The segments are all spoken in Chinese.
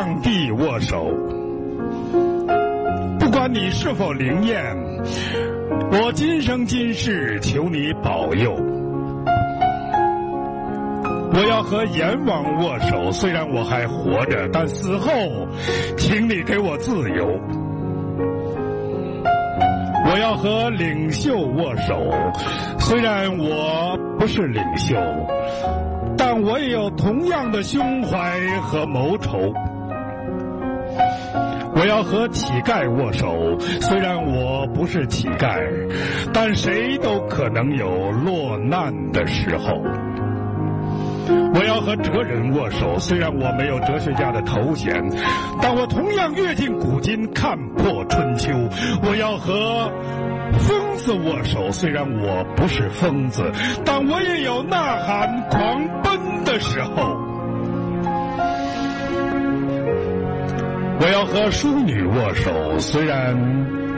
上帝握手。不管你是否灵验，我今生今世求你保佑。我要和阎王握手，虽然我还活着，但死后，请你给我自由。我要和领袖握手，虽然我不是领袖，但我也有同样的胸怀和谋仇。我要和乞丐握手，虽然我不是乞丐，但谁都可能有落难的时候。我要和哲人握手，虽然我没有哲学家的头衔，但我同样阅尽古今，看破春秋。我要和疯子握手，虽然我不是疯子，但我也有呐喊狂奔的时候。我要和淑女握手，虽然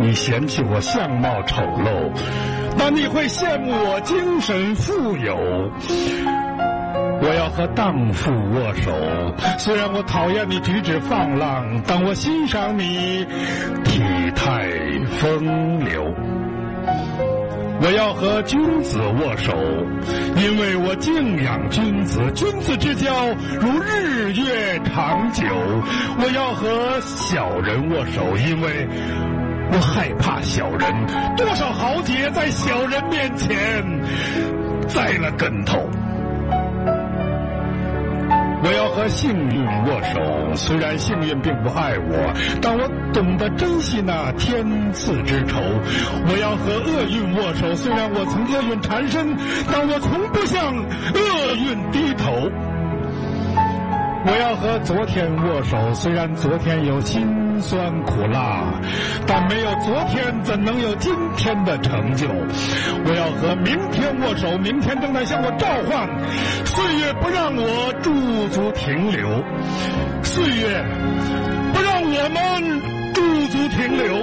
你嫌弃我相貌丑陋，但你会羡慕我精神富有。我要和荡妇握手，虽然我讨厌你举止放浪，但我欣赏你体态风流。我要和君子握手，因为我敬仰君子，君子之交如日月长久。我要和小人握手，因为我害怕小人，多少豪杰在小人面前栽了跟头。我要和幸运握手，虽然幸运并不爱我，但我懂得珍惜那天赐之仇。我要和厄运握手，虽然我曾厄运缠身，但我从不向厄运低头。我要和昨天握手，虽然昨天有辛酸苦辣，但没有昨天怎能有今天的成就？我要和明天握手，明天正在向我召唤，岁月不让我驻足停留，岁月不让我们驻足停留。